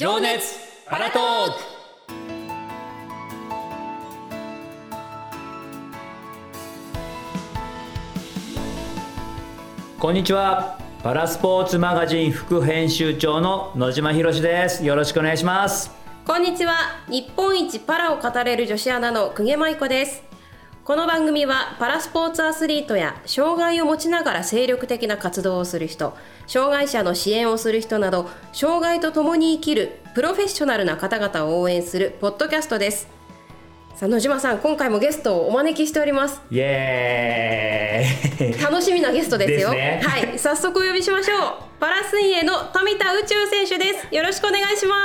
情熱パラトーク。こんにちは。パラスポーツマガジン副編集長の野島博です。よろしくお願いします。こんにちは。日本一パラを語れる女子アナの久下舞子です。この番組はパラスポーツアスリートや障害を持ちながら精力的な活動をする人障害者の支援をする人など障害と共に生きるプロフェッショナルな方々を応援するポッドキャストです。さあ野島さん今回もゲストをお招きしております。イエーイ。楽しみなゲストですよ。ですね。はい。早速お呼びしましょう。パラ水泳の富田宇宙選手です。よろしくお願いしま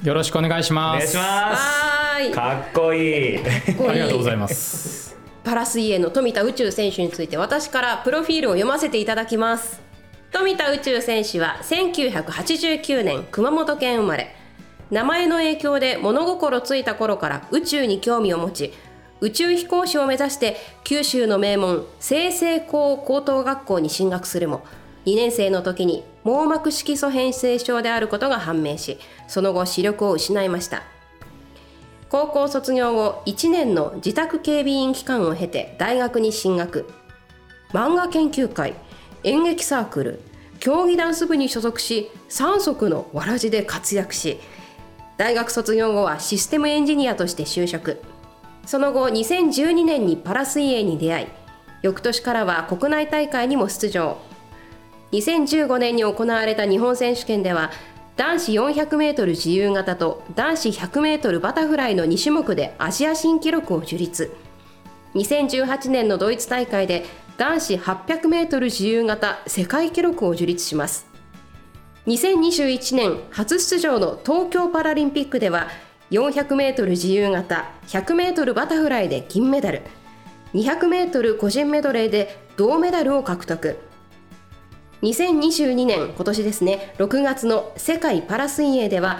す。よろしくお願いしおます。願いします。はーい。かっこいい。ありがとうございます。パラ水泳の富田宇宙選手について私からプロフィールを読ませていただきます。富田宇宙選手は1989年熊本県生まれ。名前の影響で物心ついた頃から宇宙に興味を持ち宇宙飛行士を目指して九州の名門清成高高等学校に進学するも2年生の時に網膜色素変性症であることが判明しその後視力を失いました。高校卒業後1年の自宅警備員期間を経て大学に進学。漫画研究会演劇サークル競技ダンス部に所属し3足のわらじで活躍し大学卒業後はシステムエンジニアとして就職。その後2012年にパラ水泳に出会い翌年からは国内大会にも出場。2015年に行われた日本選手権では男子 400m 自由形と男子 100m バタフライの2種目でアジア新記録を樹立。2018年のドイツ大会で男子 800m 自由形世界記録を樹立します。2021年初出場の東京パラリンピックでは 400m 自由形 100m バタフライで銀メダル。200m 個人メドレーで銅メダルを獲得。2022年今年ですね6月の世界パラ水泳では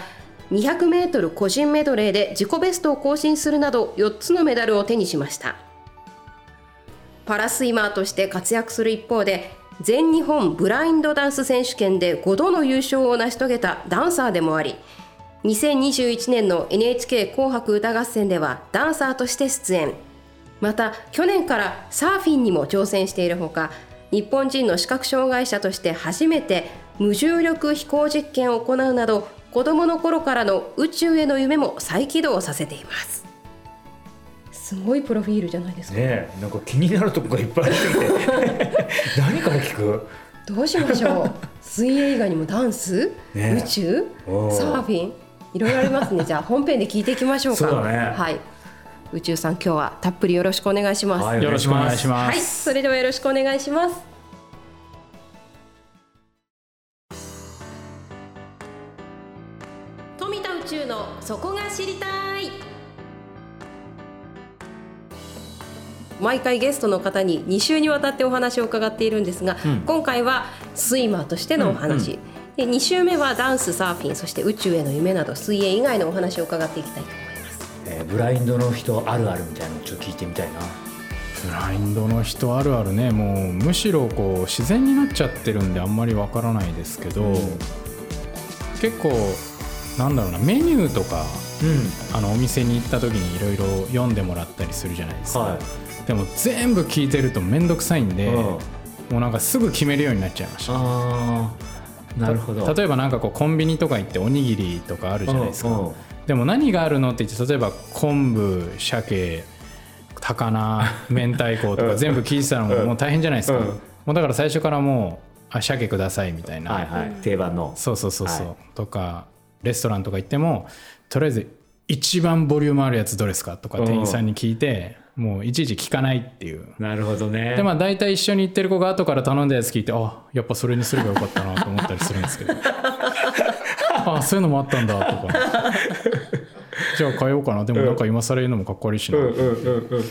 200m 個人メドレーで自己ベストを更新するなど4つのメダルを手にしました。パラスイマーとして活躍する一方で全日本ブラインドダンス選手権で5度の優勝を成し遂げたダンサーでもあり2021年の NHK 紅白歌合戦ではダンサーとして出演。また去年からサーフィンにも挑戦しているほか日本人の視覚障害者として初めて無重力飛行実験を行うなど子どもの頃からの宇宙への夢も再起動させています。すごいプロフィールじゃないですか、ねえなんか気になるとこがいっぱいありすぎて。何から聞く？どうしましょう。水泳以外にもダンス、ね宇宙？サーフィン？いろいろありますね。じゃあ本編で聞いていきましょうか。そうだね。はい宇宙さん今日はたっぷりよろしくお願いしますはいよろしくお願いしまはい、す。それではよろしくお願いします。富田宇宙のそこが知りたい。毎回ゲストの方に2週にわたってお話を伺っているんですが、うん今回はスイマーとしてのお話、で2週目はダンスサーフィンそして宇宙への夢など水泳以外のお話を伺っていきたいと思います。えーブラインドの人あるあるみたいなのちょっと聞いてみたいな。ブラインドの人あるあるね、もうむしろこう自然になっちゃってるんであんまりわからないですけど、結構なんだろうな。メニューとかうん。あのお店に行った時にいろいろ読んでもらったりするじゃないですか。はでも全部聞いてると面倒くさいんで、うん。もうなんかすぐ決めるようになっちゃいました。なるほど。例えばなんかこうコンビニとか行っておにぎりとかあるじゃないですか、うんうんでも何があるのって言って例えば昆布鮭高菜明太子とか全部聞いてたらもうもう大変じゃないですか、うん。もうだから最初からもうあ鮭くださいみたいな、はいはい。定番の。そうそうそうそう、はい。とかレストランとか行ってもとりあえず一番ボリュームあるやつどれですかとか店員さんに聞いて、もういちいち聞かないっていう。なるほどね。でまあ大体一緒に行ってる子が後から頼んだやつ聞いてあやっぱそれにすればよかったなと思ったりするんですけど。あそういうのもあったんだとかじゃあ変えようかな。でもなんか今更言うのもかっこ悪いしな、うんうんうんうん。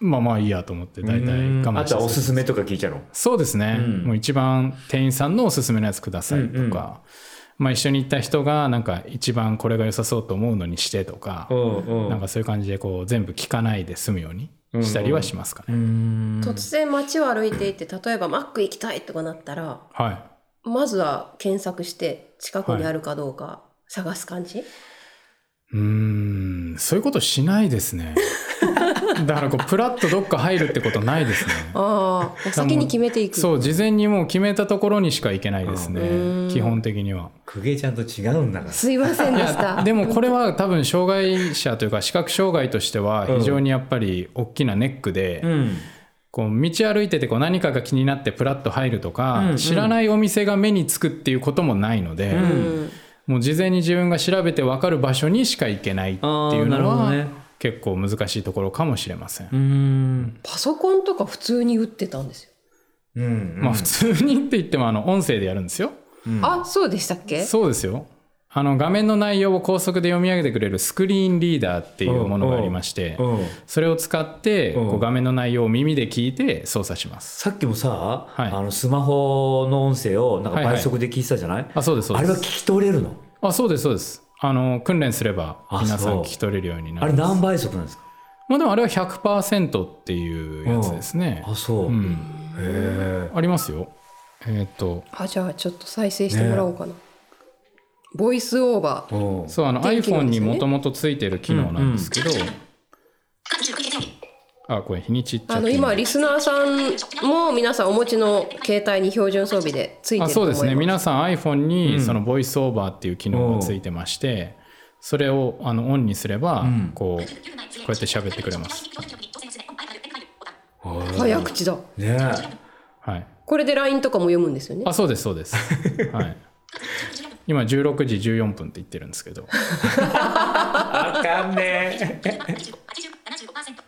まあまあいいやと思って大体我慢して。あとはおすすめとか聞いちゃうの？そうですね、うん。もう一番店員さんのおすすめのやつくださいとか、うんうん。まあ、一緒に行った人がなんか一番これが良さそうと思うのにしてとか、うんうん。なんかそういう感じでこう全部聞かないで済むようにしたりはしますかね、うん。突然街を歩いていて例えばマック行きたいとかなったらはい。まずは検索して近くにあるかどうか探す感じ？うーん。そういうことしないですね。だからこうプラッとどっか入るってことないですね。ああ先に決めていく。そう事前にもう決めたところにしか行けないですね。うん。基本的には。公家ちゃんと違うんだから。すいませんでした。でもこれは多分障害者というか視覚障害としては非常にやっぱり大きなネックで、うん。こう道歩いててこう何かが気になってプラッと入るとか、うん。うん。知らないお店が目につくっていうこともないので、うんもう事前に自分が調べて分かる場所にしか行けないっていうのは、ね結構難しいところかもしれません。うんパソコンとか普通に打ってたんですよ、うんまあ普通にって言ってもあの音声でやるんですよ。あそうでしたっけ？そうですよ。あの画面の内容を高速で読み上げてくれるスクリーンリーダーっていうものがありまして、うんそれを使ってうん。こう画面の内容を耳で聞いて操作します。さっきもさ、はい。あのスマホの音声をなんかはいはい。倍速で聞いてたじゃない、あ、そうですそうあれは聞です。き取れるの？あ、そうですそうです。あの訓練すればあ皆さん聞き取れるようになあるれ何倍速なんですか？まあでもあれは100%っていうやつですね。あそう、うん、へありますよ。えーっと。あじゃあちょっと再生してもらおうかな、ボイスオーバー。そうあの iPhone にもともとついてる機能なんですけど、あこれ日にちっちゃあの今リスナーさんも皆さんお持ちの携帯に標準装備でついてあると思います。そうですね。皆さん iPhone うん。にそのボイスオーバーっていう機能がついてまして、それをあのオンにすれば、ん。こうこうやって喋ってくれます。早口だ。ねえ。はい。これで LINE とかも読むんですよね。あそうですそうです。はい。今16時14分って言ってるんですけど、あかんねえ80、75%、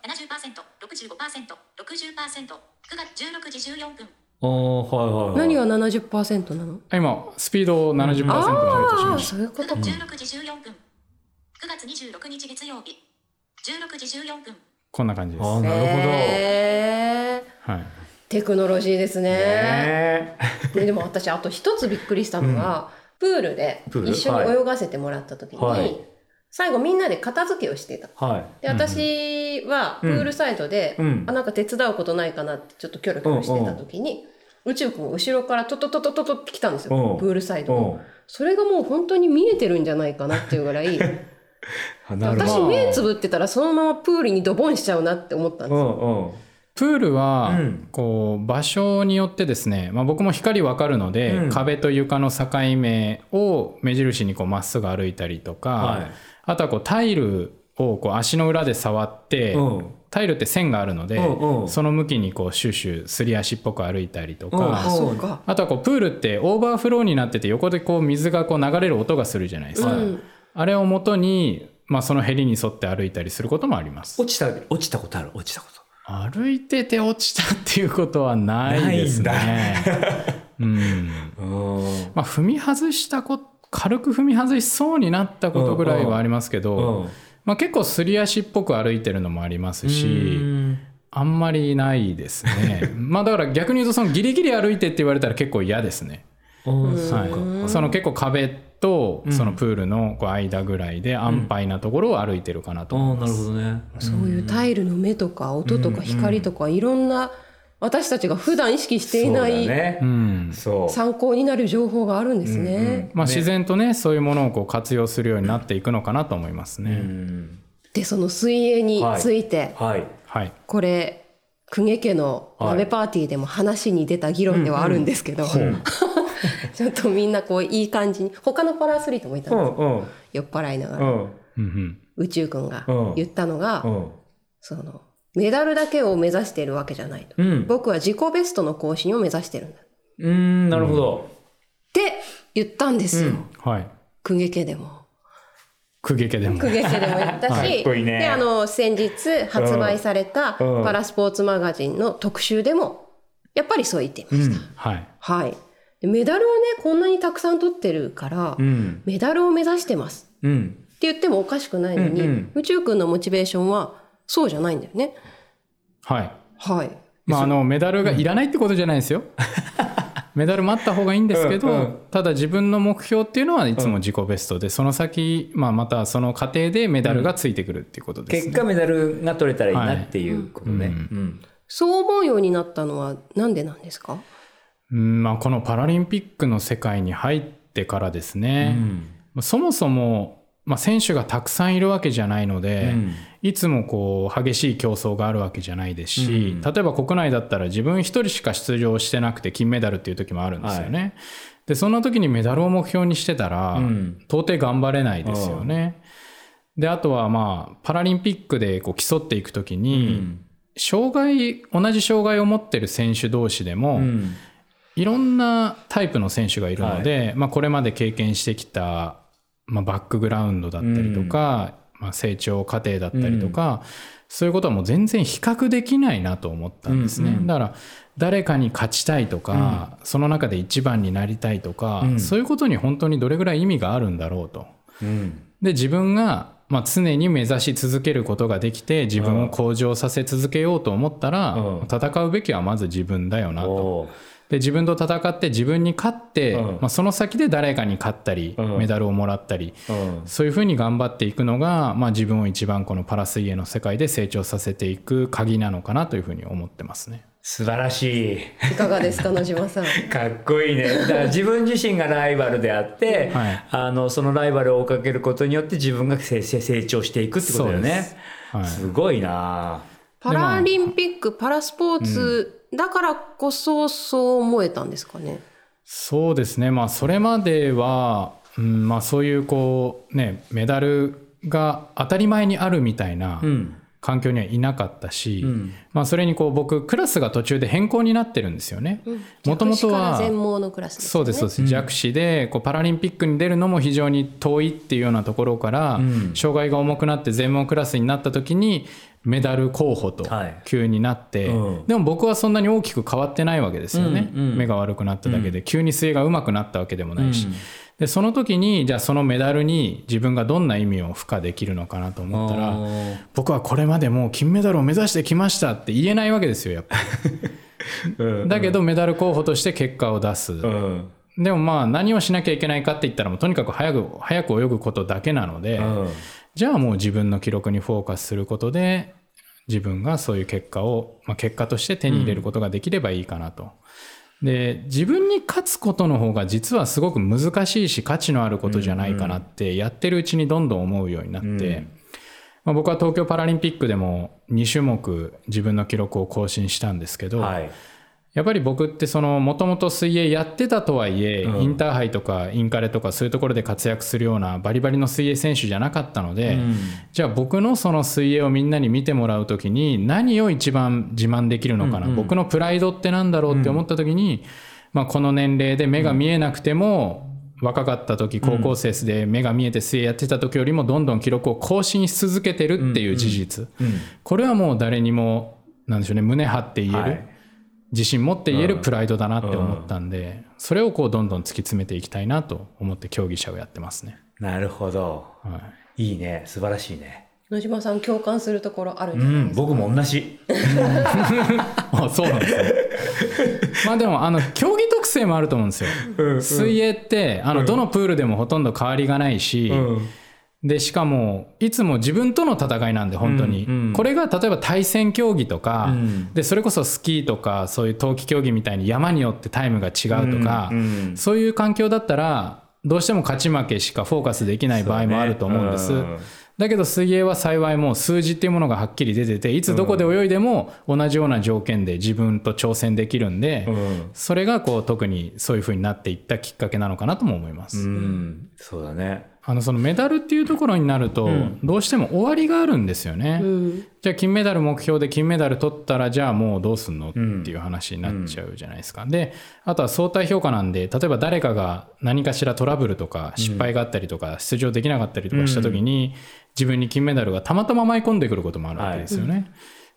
70%、65%、60%、9月16時14分。おーはいはいはい何が70%なの？あ今スピードを70%に上げてしあましあそういうことか、16時14分。9月26日月曜日。16時14分。た。こんな感じです。はあーなるほど、へーい。テクノロジーですねねねでも私あと一つびっくりしたのが、プールで一緒に泳がせてもらった時に、はい。最後みんなで片付けをしてた。はい。で私はプールサイドで、うん。あなんか手伝うことないかなってちょっとキョロキョロしてた時に、宇宙くんが後ろからトトトトトトって来たんですよ、うん。プールサイドうん。をそれがもう本当に見えてるんじゃないかなっていうぐらい 私目つぶってたらそのままプールにドボンしちゃうなって思ったんですよ、プールは、うん。こう場所によってですね、まあ、僕も光わかるので、うん。壁と床の境目を目印にこうまっすぐ歩いたりとか、はい。あとはこうタイルをこう足の裏で触って、うん。タイルって線があるので、うんうん。その向きにこうシューシューすり足っぽく歩いたりとか、うん。あとはこうプールってオーバーフローになってて横でこう水がこう流れる音がするじゃないですか、うん。あれを元に、まあ、そのヘリに沿って歩いたりすることもあります。落ちた落ちたことある？落ちたこと歩いてて落ちたっていうことはないですね。うん。うん。まあ、踏み外したこ軽く踏み外しそうになったことぐらいはありますけど、うん。まあ、結構すり足っぽく歩いてるのもありますし、うん。あんまりないですね。まあだから逆に言うとそのギリギリ歩いてって言われたら結構嫌ですね。はい、その結構壁とそのプールのこう間ぐらいで安牌なところを歩いてるかなとあ思います。あなるほどね。そういうタイルの目とか音とか光とかいろんな私たちが普段意識していなそうい参考になる情報があるんですね。まあ、ね。自然とねそういうものをこう活用するようになっていくのかなと思いますうね。ん。でその水泳について、はい。はい、これ公家家の鍋パーティーでも話に出た議論ではあるんですけど、ちょっとみんなこういい感じに他のパラアスリートもいたんですよ、うんうん。酔っ払いながら、うん。うんうん宇宙くんがうん。言ったのが、うん。そのメダルだけを目指しているわけじゃないと、うん。僕は自己ベストの更新を目指してるんだ。っうんなるほど。て言ったんですよ、はい。公家家でも。公家家でも。公家家でも言ったし、であの先日発売されたうん。パラスポーツマガジンの特集でもやっぱりそう言っていました。はい。はい。でメダルをねこんなにたくさん取ってるから、うん。メダルを目指してます。うん。って言ってもおかしくないのに、うんうん。宇宙くんのモチベーションはそうじゃないんだよね。はい。はい。まああのメダルがいらないってことじゃないですよ。メダルもあった方がいいんですけど、うんうん。ただ自分の目標っていうのはいつも自己ベストで、その先、まあ、またその過程でメダルがついてくるっていうことです、ね。結果メダルが取れたらいいなっていうことね。はい。うん。そう思うようになったのはなんでなんですか？うんまあ、このパラリンピックの世界に入ってからですね、そもそも、まあ、選手がたくさんいるわけじゃないので、うん。いつもこう激しい競争があるわけじゃないですし、うん。例えば国内だったら自分一人しか出場してなくて金メダルっていう時もあるんですよね。でそんな時にメダルを目標にしてたら、うん。到底頑張れないですよね。であとはまあパラリンピックでこう競っていく時に、障害同じ障害を持ってる選手同士でも、うんいろんなタイプの選手がいるので、まあ、これまで経験してきた、まあ、バックグラウンドだったりとか、まあ、成長過程だったりとか、そういうことはもう全然比較できないなと思ったんですね、うんうんだから誰かに勝ちたいとか、その中で一番になりたいとか、うん。そういうことに本当にどれぐらい意味があるんだろうと。うん。で自分が、まあ、常に目指し続けることができて自分を向上させ続けようと思ったら、うん。戦うべきはまず自分だよなと。で自分と戦って自分に勝って、うん。まあ、その先で誰かに勝ったり、うん。メダルをもらったりうん。そういうふうに頑張っていくのが、まあ、自分を一番このパラ水泳の世界で成長させていく鍵なのかなというふうに思ってますね。素晴らしい。いかがですか野島さん。かっこいいね。だから自分自身がライバルであって、はい。あのそのライバルを追いかけることによって自分が成成長していくってことだよね。はい、すごいな。パラリンピックパラスポーツだからこそそう思えたんですかね、そうですね。まあそれまでは、うんまあ、そういうこうねメダルが当たり前にあるみたいなうん環境にはいなかったし、うん。まあ、それにこう僕クラスが途中で変更になってるんですよね。もともとは全盲のクラスですよね。そうですそうです、弱視でこうパラリンピックに出るのも非常に遠いっていうようなところから、うん。障害が重くなって全盲クラスになった時にメダル候補とはい。急になって、うん。でも僕はそんなに大きく変わってないわけですよね、うん。うん。目が悪くなっただけで、急に水泳が上手くなったわけでもないし、うんでその時にじゃあそのメダルに自分がどんな意味を付加できるのかなと思ったら僕はこれまでもう金メダルを目指してきましたって言えないわけですよやっぱ。うん。だけどメダル候補として結果を出す、うん。でもまあ何をしなきゃいけないかって言ったらもうとにかく早く早く泳ぐことだけなので、うん。じゃあもう自分の記録にフォーカスすることで自分がそういう結果を、まあ、結果として手に入れることができればいいかなと。で自分に勝つことの方が実はすごく難しいし価値のあることじゃないかなってやってるうちにどんどん思うようになって、うん。まあ、僕は東京パラリンピックでも2種目自分の記録を更新したんですけど、はいやっぱり僕ってそのもともと水泳やってたとはいえ、うん。インターハイとかインカレとかそういうところで活躍するようなバリバリの水泳選手じゃなかったので、うん。じゃあ僕のその水泳をみんなに見てもらう時に何を一番自慢できるのかな、うんうん僕のプライドってなんだろうって思った時に、まあ、この年齢で目が見えなくても、若かった時高校生で目が見えて水泳やってた時よりもどんどん記録を更新し続けてるっていう事実、うん。これはもう誰にもなんでしょうね胸張って言える、はい自信持って言えるプライドだなって思ったんで、それをこうどんどん突き詰めていきたいなと思って競技者をやってますね。なるほど。はい。いいね。素晴らしいね。野島さん共感するところあるんうじゃないですか、ん僕も同じ。あそうなんですね。まあでもあの競技特性もあると思うんですよ。水泳ってあのどのプールでもほとんど変わりがないし、でしかもいつも自分との戦いなんで本当に、うんうん。これが例えば対戦競技とか、うん。でそれこそスキーとかそういう冬季競技みたいに山によってタイムが違うとか、うんうん。そういう環境だったらどうしても勝ち負けしかフォーカスできない場合もあると思うんです。だけど水泳は幸いもう数字っていうものがはっきり出てていつどこで泳いでも同じような条件で自分と挑戦できるんで、うん。それがこう特にそういう風になっていったきっかけなのかなとも思います。うん。そうだねあのそのメダルっていうところになると、どうしても終わりがあるんですよね。うん。じゃあ金メダル目標で金メダル取ったらじゃあもうどうすんのっていう話になっちゃうじゃないですか。であとは相対評価なんで例えば誰かが何かしらトラブルとか失敗があったりとか、出場できなかったりとかした時に、自分に金メダルがたまたま舞い込んでくることもあるわけですよね。だか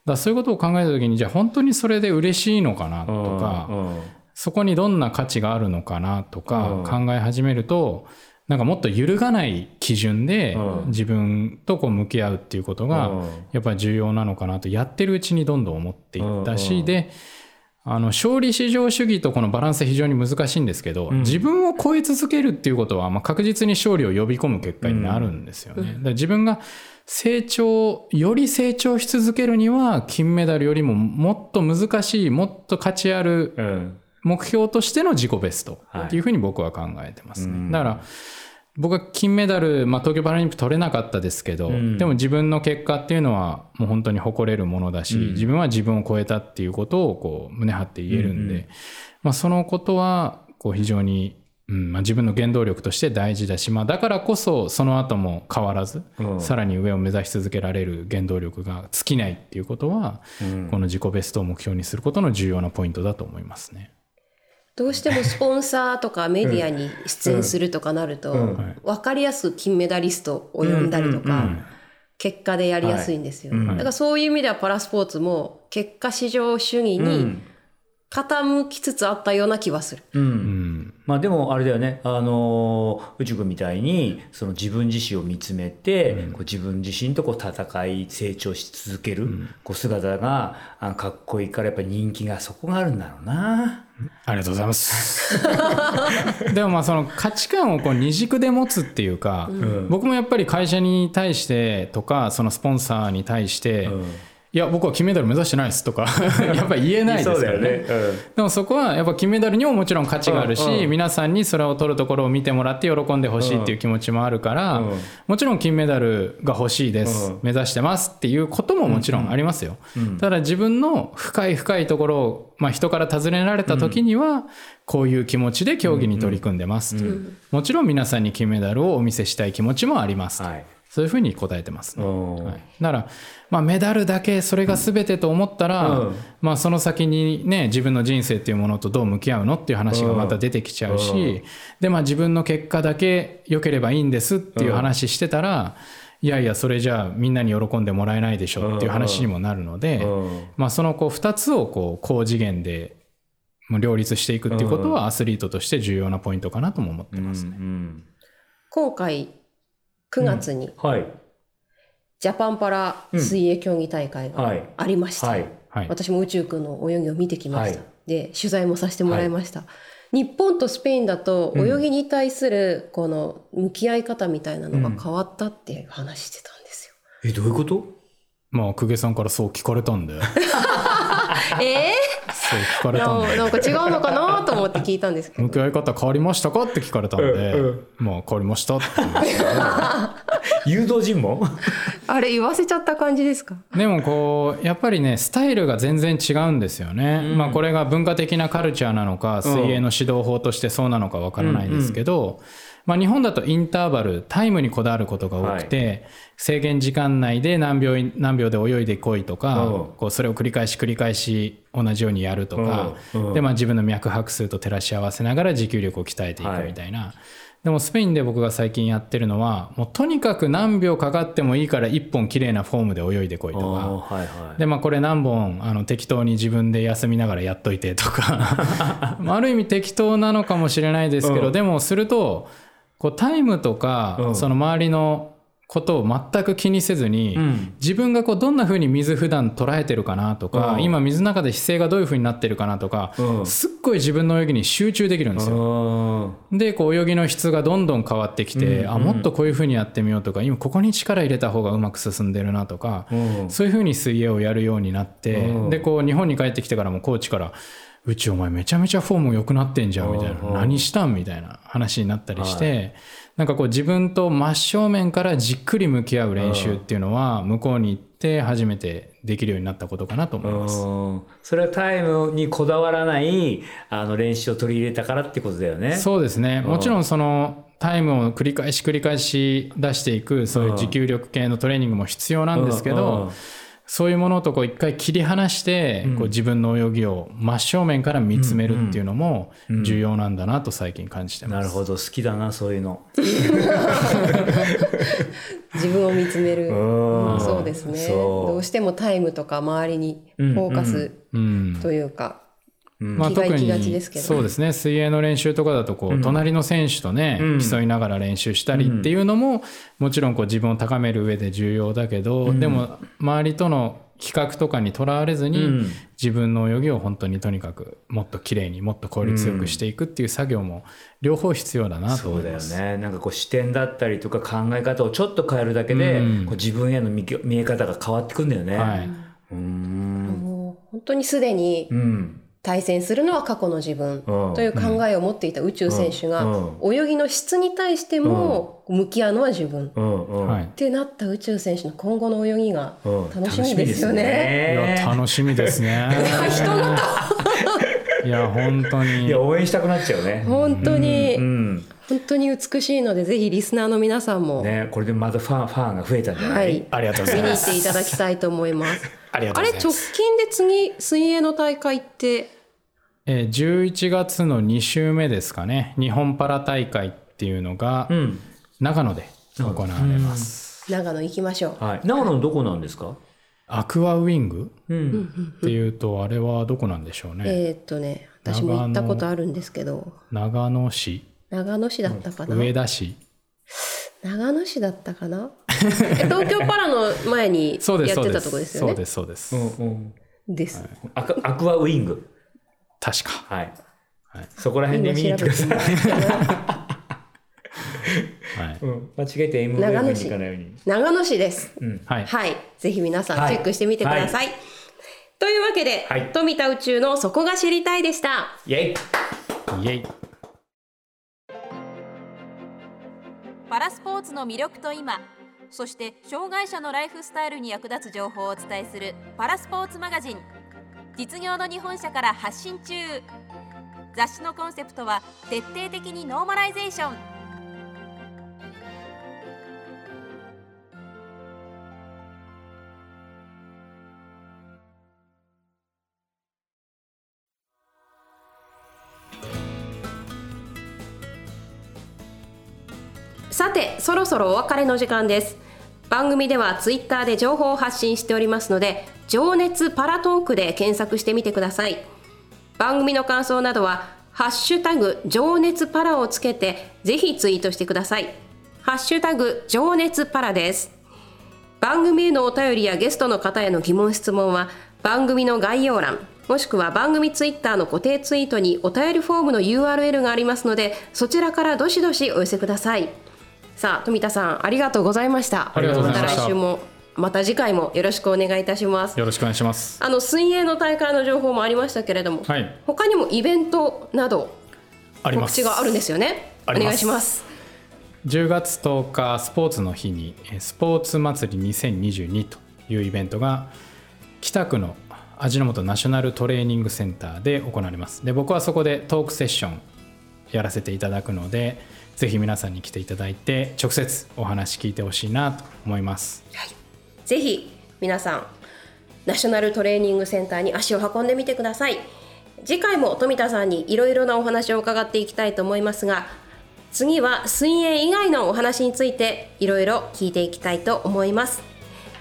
らそういうことを考えた時にじゃあ本当にそれで嬉しいのかなとか、うん。そこにどんな価値があるのかなとかうん。考え始めると、なんかもっと揺るがない基準でうん。自分とこう向き合うっていうことがうん。やっぱり重要なのかなとやってるうちにどんどん思っていったし、うん。であの勝利至上主義とこのバランス非常に難しいんですけど、自分を超え続けるっていうことは、まあ、確実に勝利を呼び込む結果になるんですよね。自分が成長より成長し続けるには金メダルよりももっと難しいもっと価値あるうん目標としての自己ベストはい。っていうふうに僕は考えてますね。うん。だから僕は金メダル、まあ、東京パラリンピック取れなかったですけど、ん。でも自分の結果っていうのはもう本当に誇れるものだし、自分は自分を超えたっていうことをこう胸張って言えるんで、まあ、そのことはこう非常に、うんまあ、自分の原動力として大事だし、まあ、だからこそその後も変わらず、うん。さらに上を目指し続けられる原動力が尽きないっていうことは、この自己ベストを目標にすることの重要なポイントだと思いますね。どうしてもスポンサーとかメディアに出演するとかなると、分かりやすく金メダリストを呼んだりとか、結果でやりやすいんですよ、だからそういう意味ではパラスポーツも結果至上主義に傾きつつあったような気はする。うん。うんまあでもあれだよね、あのー宇宙君みたいにその自分自身を見つめて、こう自分自身とこう戦い成長し続ける、こう姿があかっこいいからやっぱり人気がそこがあるんだろうな。ありがとうございます。でもまあその価値観をこう二軸で持つっていうか、僕もやっぱり会社に対してとかそのスポンサーに対して、いや僕は金メダル目指してないですとか やっぱり言えないですよね。でもそこはやっぱ金メダルにももちろん価値があるし、うんうん。皆さんにそれを取るところを見てもらって喜んでほしいっていう気持ちもあるから、うん。もちろん金メダルが欲しいです、うん。目指してますっていうことももちろんありますよ。ただ自分の深い深いところを、まあ、人から尋ねられた時には、こういう気持ちで競技に取り組んでますと、もちろん皆さんに金メダルをお見せしたい気持ちもありますと、はい。そういうふうに答えてますね、うんはい、だから、まあ、メダルだけそれが全てと思ったら、うん。まあ、その先にね自分の人生っていうものとどう向き合うのっていう話がまた出てきちゃうし、うん。で、まあ、自分の結果だけ良ければいいんですっていう話してたら、いやいやそれじゃあみんなに喜んでもらえないでしょっていう話にもなるので、うん。まあ、そのこう2つをこう高次元でもう両立していくっていうことはアスリートとして重要なポイントかなとも思ってますね。うん今回9月に。はい。ジャパンパラ水泳競技大会がはい。ありました、はい。はい、私も宇宙くんの泳ぎを見てきました、はい。で取材もさせてもらいました、日本とスペインだと泳ぎに対するこの向き合い方みたいなのが変わったっていう話してたんですよ、え、どういうこと？まあ公家さんからそう聞かれたんで。えそう聞かー、れたんで。ななんか違うのかなと思って聞いたんですけど。向き合い方変わりましたかって聞かれたんで、まあ変わりましたって言誘導尋問あれ言わせちゃった感じですか？でもこうやっぱりねスタイルが全然違うんですよね、まあこれが文化的なカルチャーなのか水泳の指導法としてそうなのかわからないですけど、まあ、日本だとインターバルタイムにこだわることが多くて、制限時間内で何秒い何秒で泳いでこいとか、うん。こうそれを繰り返し繰り返し同じようにやるとか、うん。うん。でまあ、自分の脈拍数と照らし合わせながら持久力を鍛えていくみたいな。でもスペインで僕が最近やってるのはもうとにかく何秒かかってもいいから一本綺麗なフォームで泳いでこいとか。はいはい。でまあこれ何本あの適当に自分で休みながらやっといてとか。まあある意味適当なのかもしれないですけど、うん。でもするとこうタイムとか、うん。その周りのことを全く気にせずに、うん。自分がこうどんな風に水普段捉えてるかなとか、うん。今水の中で姿勢がどういう風になってるかなとか、うん。すっごい自分の泳ぎに集中できるんですよ。うん。でこう泳ぎの質がどんどん変わってきて、うん。あもっとこういう風にやってみようとか今ここに力入れた方がうまく進んでるなとか、うん。そういう風に水泳をやるようになって、うん。でこう日本に帰ってきてからもコーチから「うちお前めちゃめちゃフォーム良くなってんじゃん」みたいな。うん「何したん?」みたいな話になったりして、なんかこう自分と真正面からじっくり向き合う練習っていうのは向こうに行って初めてできるようになったことかなと思います。うんそれはタイムにこだわらないあの練習を取り入れたからってことだよね。そうですね。もちろんそのタイムを繰り返し繰り返し出していくそういう持久力系のトレーニングも必要なんですけどそういうものとこう一回切り離してこう自分の泳ぎを真正面から見つめるっていうのも重要なんだなと最近感じてます。なるほど。好きだなそういうの。自分を見つめる、そうですね。どうしてもタイムとか周りにフォーカスうん。というか、まあ、気が特行きがちでにすけどそうですね。水泳の練習とかだとこう、隣の選手とね、うん。競いながら練習したりっていうのも、もちろんこう自分を高める上で重要だけど、でも周りとの比較とかにとらわれずに、うん。自分の泳ぎを本当にとにかくもっと綺麗にもっと効率よくしていくっていう作業も両方必要だなとそうだよ思います。ね。なんかこう視点だったりとか考え方をちょっと変えるだけで、うん。こう自分への見き見え方が変わってくんだよね。はい、うーん。もう本当にすでにうん対戦するのは過去の自分うん。という考えを持っていた宇宙選手が、う泳ぎの質に対しても向き合うのは自分、ってなった宇宙選手の今後の泳ぎがうん。楽しみですよね。いや楽しみですね。人型いや 本当に。いや応援したくなっちゃうね。本当に、うん。本当に美しいのでぜひリスナーの皆さんも、ねこれでまたファンファンが増えたんじゃな？はい。い、ありがとうござ見に行っいますていただきたいと思います。ありがとあれうございます。直近で次水泳の大会ってえー11月の2週目ですかね。日本パラ大会っていうのがうん。長野で行われます、長野行きましょう。はい。長野のどこなんですか？アクアウィング？うん。っていうとあれはどこなんでしょうね、えーっとね私も行ったことあるんですけど。長野市。長野市だったかな、上田市。長野市だったかな？え東京パラの前にやってたとこですよね？そうですそうです、うんうん。です。アクアクアウィング。確か。はい。はい。そこら辺で見に行ってください。はい、うん。間違えて M ウェブに行かないように。長野市です。はい。はい。ぜひ皆さんはい。チェックしてみてください、というわけで、はい。富田宇宙のそこが知りたいでした。イェイ。イエイ。パラスポーツの魅力と今そして障害者のライフスタイルに役立つ情報をお伝えするパラスポーツマガジン実業の日本社から発信中。雑誌のコンセプトは徹底的にノーマライゼーション。さてそろそろお別れの時間です。番組ではツイッターで情報を発信しておりますので情熱パラトークで検索してみてください。番組の感想などはハッシュタグ情熱パラをつけてぜひツイートしてください。ハッシュタグ情熱パラです。番組へのお便りやゲストの方への疑問質問は番組の概要欄もしくは番組ツイッターの固定ツイートにお便りフォームの URL がありますのでそちらからどしどしお寄せください。さあ富田さんありがとうございました。ありがとうございました。た来週もまた次回もよろしくお願いいたします。よろしくお願いします。あの水泳の大会の情報もありましたけれども、はい。他にもイベントなど告あります。知があるんですよね。お願いします。10月10日スポーツの日にえースポーツ祭り2022というイベントが北区の味の素ナショナルトレーニングセンターで行われます。で僕はそこでトークセッションやらせていただくのでぜひ皆さんに来ていただいて直接お話聞いてほしいなと思いますぜひ皆さんナショナルトレーニングセンターに足を運んでみてください。次回も富田さんにいろいろなお話を伺っていきたいと思いますが次は水泳以外のお話についていろいろ聞いていきたいと思います。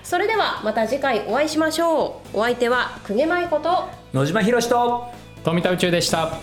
それではまた次回お会いしましょう。お相手は久毛舞子と野島ひろしと。富田宇宙でした